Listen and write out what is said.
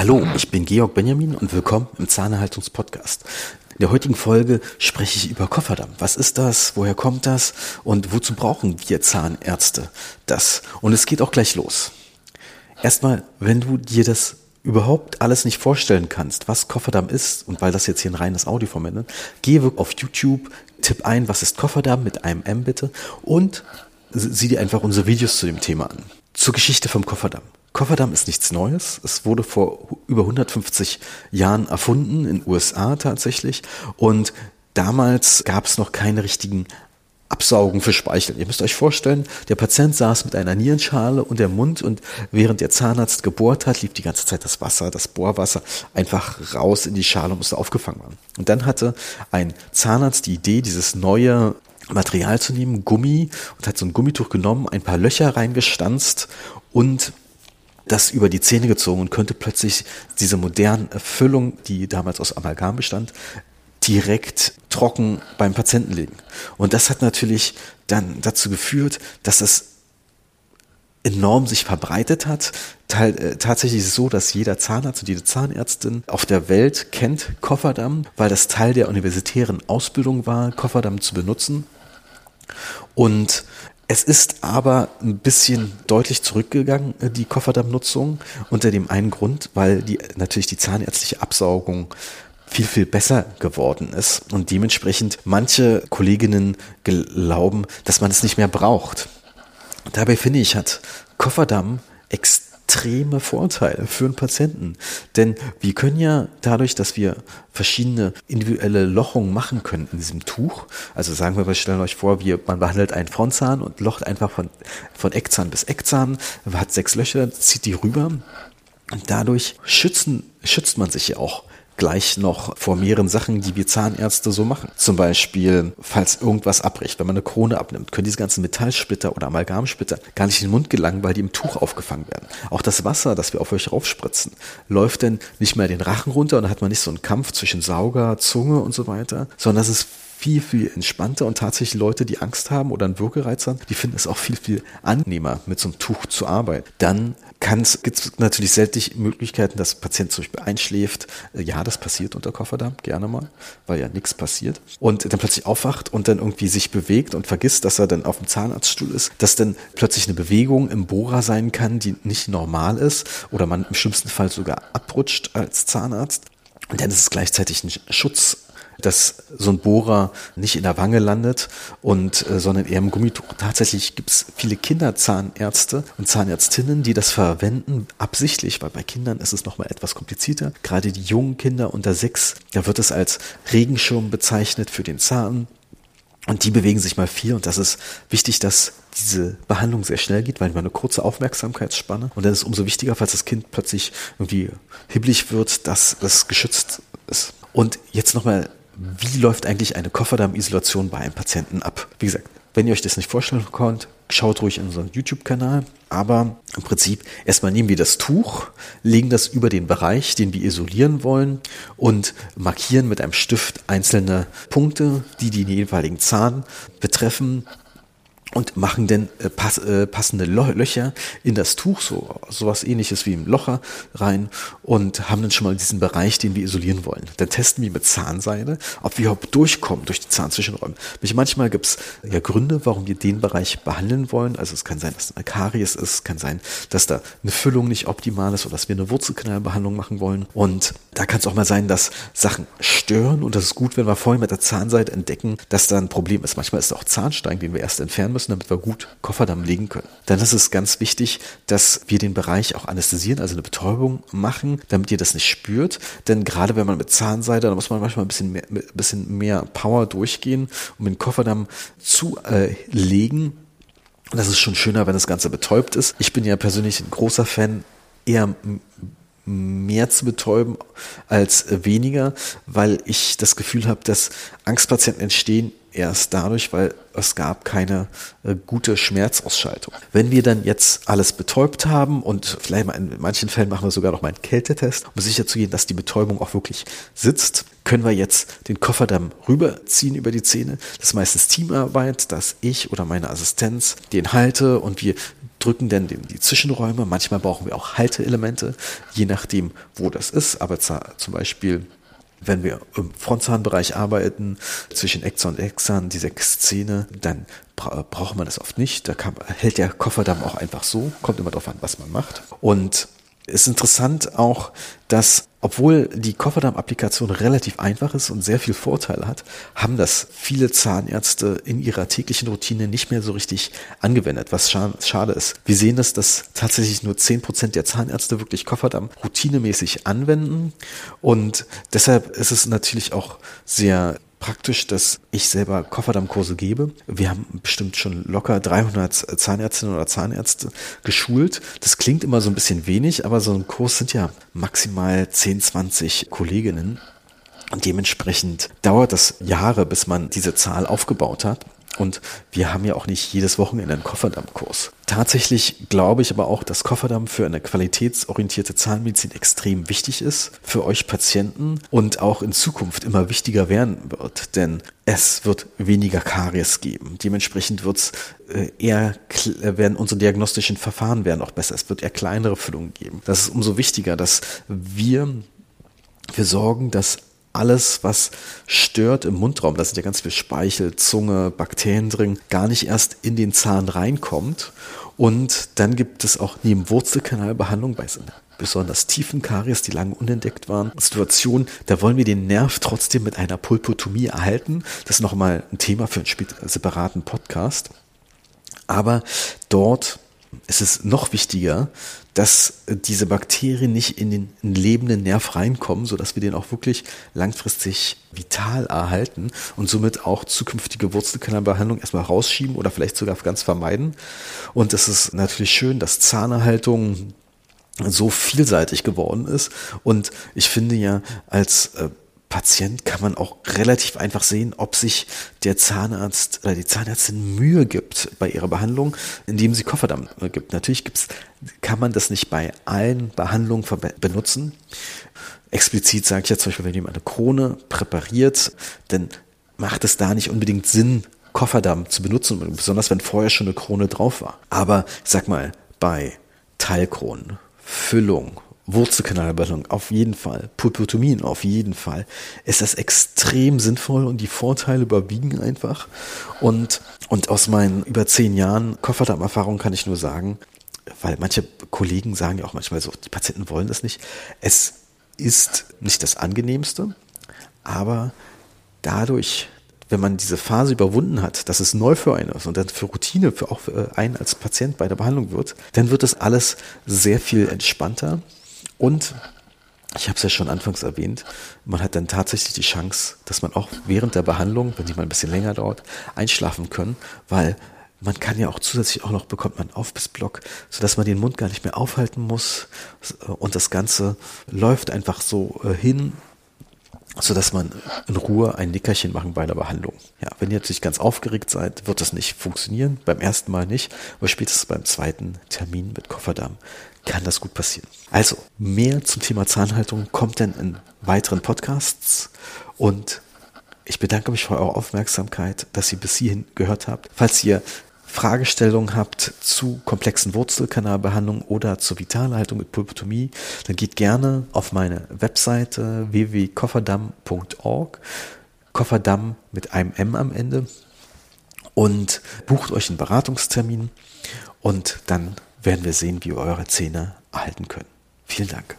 Hallo, ich bin Georg Benjamin und willkommen im Zahnerhaltungspodcast. In der heutigen Folge spreche ich über Kofferdamm. Was ist das? Woher kommt das? Und wozu brauchen wir Zahnärzte das? Und es geht auch gleich los. Erstmal, wenn du dir das überhaupt alles nicht vorstellen kannst, was Kofferdamm ist, und weil das jetzt hier ein reines Audioformat ist, geh auf YouTube, tipp ein, was ist Kofferdamm mit einem M bitte und sieh dir einfach unsere Videos zu dem Thema an. Zur Geschichte vom Kofferdamm. Kofferdamm ist nichts Neues. Es wurde vor über 150 Jahren erfunden, in USA tatsächlich. Und damals gab es noch keine richtigen Absaugen für Speichel. Ihr müsst euch vorstellen, der Patient saß mit einer Nierenschale und der Mund und während der Zahnarzt gebohrt hat, lief die ganze Zeit das Wasser, das Bohrwasser einfach raus in die Schale und musste aufgefangen werden. Und dann hatte ein Zahnarzt die Idee, dieses neue Material zu nehmen, Gummi, und hat so ein Gummituch genommen, ein paar Löcher reingestanzt und das über die Zähne gezogen und könnte plötzlich diese moderne Füllung, die damals aus Amalgam bestand, direkt trocken beim Patienten legen. Und das hat natürlich dann dazu geführt, dass es enorm sich verbreitet hat. Äh, tatsächlich ist es so, dass jeder Zahnarzt und jede Zahnärztin auf der Welt kennt Kofferdamm, weil das Teil der universitären Ausbildung war, Kofferdamm zu benutzen. Und es ist aber ein bisschen deutlich zurückgegangen, äh, die Kofferdammnutzung, unter dem einen Grund, weil die, natürlich die zahnärztliche Absaugung viel, viel besser geworden ist und dementsprechend manche Kolleginnen glauben, dass man es nicht mehr braucht. Dabei finde ich, hat Kofferdamm extrem extreme Vorteile für einen Patienten. Denn wir können ja dadurch, dass wir verschiedene individuelle Lochungen machen können in diesem Tuch, also sagen wir, wir stellen euch vor, wir, man behandelt einen Frontzahn und locht einfach von, von Eckzahn bis Eckzahn, hat sechs Löcher, zieht die rüber. Und dadurch schützen, schützt man sich ja auch gleich noch vor mehreren Sachen, die wir Zahnärzte so machen. Zum Beispiel, falls irgendwas abbricht, wenn man eine Krone abnimmt, können diese ganzen Metallsplitter oder Amalgamsplitter gar nicht in den Mund gelangen, weil die im Tuch aufgefangen werden. Auch das Wasser, das wir auf euch raufspritzen, läuft dann nicht mehr den Rachen runter und dann hat man nicht so einen Kampf zwischen Sauger, Zunge und so weiter, sondern das ist viel, viel entspannter und tatsächlich Leute, die Angst haben oder einen Würgereiz haben, die finden es auch viel, viel angenehmer, mit so einem Tuch zu arbeiten. Dann gibt es natürlich selten Möglichkeiten, dass ein Patient zum Beispiel einschläft. Äh, ja, das passiert unter Kofferdamm, gerne mal, weil ja nichts passiert. Und dann plötzlich aufwacht und dann irgendwie sich bewegt und vergisst, dass er dann auf dem Zahnarztstuhl ist, dass dann plötzlich eine Bewegung im Bohrer sein kann, die nicht normal ist oder man im schlimmsten Fall sogar abrutscht als Zahnarzt. Und dann ist es gleichzeitig ein Schutz dass so ein Bohrer nicht in der Wange landet und äh, sondern eher im Gummituch. Tatsächlich gibt es viele Kinderzahnärzte und Zahnärztinnen, die das verwenden, absichtlich, weil bei Kindern ist es nochmal etwas komplizierter. Gerade die jungen Kinder unter sechs, da wird es als Regenschirm bezeichnet für den Zahn. Und die bewegen sich mal viel und das ist wichtig, dass diese Behandlung sehr schnell geht, weil man eine kurze Aufmerksamkeitsspanne und dann ist es umso wichtiger, falls das Kind plötzlich irgendwie hibbelig wird, dass es geschützt ist. Und jetzt nochmal wie läuft eigentlich eine Kofferdarmisolation bei einem Patienten ab? Wie gesagt, wenn ihr euch das nicht vorstellen könnt, schaut ruhig in unseren YouTube-Kanal. Aber im Prinzip erstmal nehmen wir das Tuch, legen das über den Bereich, den wir isolieren wollen und markieren mit einem Stift einzelne Punkte, die den jeweiligen Zahn betreffen und machen dann äh, pass, äh, passende Löcher in das Tuch, so sowas ähnliches wie im Locher rein und haben dann schon mal diesen Bereich, den wir isolieren wollen. Dann testen wir mit Zahnseide, ob wir überhaupt durchkommen durch die Zahnzwischenräume. Manchmal gibt es ja Gründe, warum wir den Bereich behandeln wollen. Also es kann sein, dass eine Karies ist, kann sein, dass da eine Füllung nicht optimal ist oder dass wir eine Wurzelkanalbehandlung machen wollen. Und da kann es auch mal sein, dass Sachen stören und das ist gut, wenn wir vorher mit der Zahnseide entdecken, dass da ein Problem ist. Manchmal ist es auch Zahnstein, den wir erst entfernen müssen müssen, damit wir gut Kofferdamm legen können. Dann ist es ganz wichtig, dass wir den Bereich auch anästhesieren, also eine Betäubung machen, damit ihr das nicht spürt. Denn gerade wenn man mit Zahnseide, da muss man manchmal ein bisschen mehr, bisschen mehr Power durchgehen, um den Kofferdamm zu äh, legen. Das ist schon schöner, wenn das Ganze betäubt ist. Ich bin ja persönlich ein großer Fan eher mehr zu betäuben als weniger, weil ich das Gefühl habe, dass Angstpatienten entstehen erst dadurch, weil es gab keine äh, gute Schmerzausschaltung. Wenn wir dann jetzt alles betäubt haben und vielleicht mal in manchen Fällen machen wir sogar noch mal einen Kältetest, um sicher zu gehen, dass die Betäubung auch wirklich sitzt, können wir jetzt den Kofferdamm rüberziehen über die Zähne. Das ist meistens Teamarbeit, dass ich oder meine Assistenz den halte und wir drücken dann die Zwischenräume. Manchmal brauchen wir auch Halteelemente, je nachdem, wo das ist. Aber zum Beispiel wenn wir im Frontzahnbereich arbeiten, zwischen Exon und Exan, die Sechszähne, dann bra braucht man das oft nicht. Da kann, hält der Kofferdamm auch einfach so. Kommt immer darauf an, was man macht. Und ist interessant auch, dass obwohl die Kofferdamm-Applikation relativ einfach ist und sehr viel Vorteile hat, haben das viele Zahnärzte in ihrer täglichen Routine nicht mehr so richtig angewendet, was schade ist. Wir sehen das, dass tatsächlich nur zehn Prozent der Zahnärzte wirklich Kofferdamm routinemäßig anwenden und deshalb ist es natürlich auch sehr praktisch, dass ich selber Kofferdammkurse gebe. Wir haben bestimmt schon locker 300 Zahnärztinnen oder Zahnärzte geschult. Das klingt immer so ein bisschen wenig, aber so ein Kurs sind ja maximal 10, 20 Kolleginnen. Und dementsprechend dauert das Jahre, bis man diese Zahl aufgebaut hat. Und wir haben ja auch nicht jedes Wochenende einen Kofferdammkurs. Tatsächlich glaube ich aber auch, dass Kofferdamm für eine qualitätsorientierte Zahnmedizin extrem wichtig ist, für euch Patienten und auch in Zukunft immer wichtiger werden wird, denn es wird weniger Karies geben. Dementsprechend wird's äh, eher werden unsere diagnostischen Verfahren werden auch besser. Es wird eher kleinere Füllungen geben. Das ist umso wichtiger, dass wir wir sorgen, dass alles, was stört im Mundraum, da sind ja ganz viel Speichel, Zunge, Bakterien drin, gar nicht erst in den Zahn reinkommt. Und dann gibt es auch neben Wurzelkanalbehandlung bei so besonders tiefen Karies, die lange unentdeckt waren, Situationen, da wollen wir den Nerv trotzdem mit einer Pulpotomie erhalten. Das ist nochmal ein Thema für einen separaten Podcast. Aber dort ist es noch wichtiger, dass diese Bakterien nicht in den lebenden Nerv reinkommen, sodass wir den auch wirklich langfristig vital erhalten und somit auch zukünftige Wurzelkanalbehandlung erstmal rausschieben oder vielleicht sogar ganz vermeiden. Und es ist natürlich schön, dass Zahnerhaltung so vielseitig geworden ist. Und ich finde ja, als äh, Patient kann man auch relativ einfach sehen, ob sich der Zahnarzt oder die Zahnärztin Mühe gibt bei ihrer Behandlung, indem sie Kofferdamm äh, gibt. Natürlich gibt's, kann man das nicht bei allen Behandlungen benutzen. Explizit sage ich jetzt zum Beispiel, wenn jemand eine Krone präpariert, dann macht es da nicht unbedingt Sinn, Kofferdamm zu benutzen, besonders wenn vorher schon eine Krone drauf war. Aber ich sag mal, bei Teilkronen, Füllung Wurzelkanalbehandlung auf jeden Fall, Pulpotomien auf jeden Fall, ist das extrem sinnvoll und die Vorteile überwiegen einfach. Und, und aus meinen über zehn Jahren Kofferdarmerfahrung kann ich nur sagen, weil manche Kollegen sagen ja auch manchmal so, die Patienten wollen das nicht. Es ist nicht das angenehmste, aber dadurch, wenn man diese Phase überwunden hat, dass es neu für einen ist und dann für Routine für auch für einen als Patient bei der Behandlung wird, dann wird das alles sehr viel entspannter und ich habe es ja schon anfangs erwähnt, man hat dann tatsächlich die Chance, dass man auch während der Behandlung, wenn die mal ein bisschen länger dauert, einschlafen können, weil man kann ja auch zusätzlich auch noch bekommt man Aufbissblock, sodass man den Mund gar nicht mehr aufhalten muss. Und das Ganze läuft einfach so äh, hin, so dass man in Ruhe ein Nickerchen machen bei der Behandlung. Ja, wenn ihr natürlich ganz aufgeregt seid, wird das nicht funktionieren. Beim ersten Mal nicht, aber spätestens beim zweiten Termin mit Kofferdarm kann das gut passieren. Also, mehr zum Thema Zahnhaltung kommt dann in weiteren Podcasts und ich bedanke mich für eure Aufmerksamkeit, dass ihr bis hierhin gehört habt. Falls ihr Fragestellungen habt zu komplexen Wurzelkanalbehandlungen oder zur Vitalhaltung mit Pulpotomie, dann geht gerne auf meine Webseite www.kofferdamm.org, Kofferdamm mit einem M am Ende und bucht euch einen Beratungstermin und dann werden wir sehen, wie wir eure Zähne erhalten können. Vielen Dank.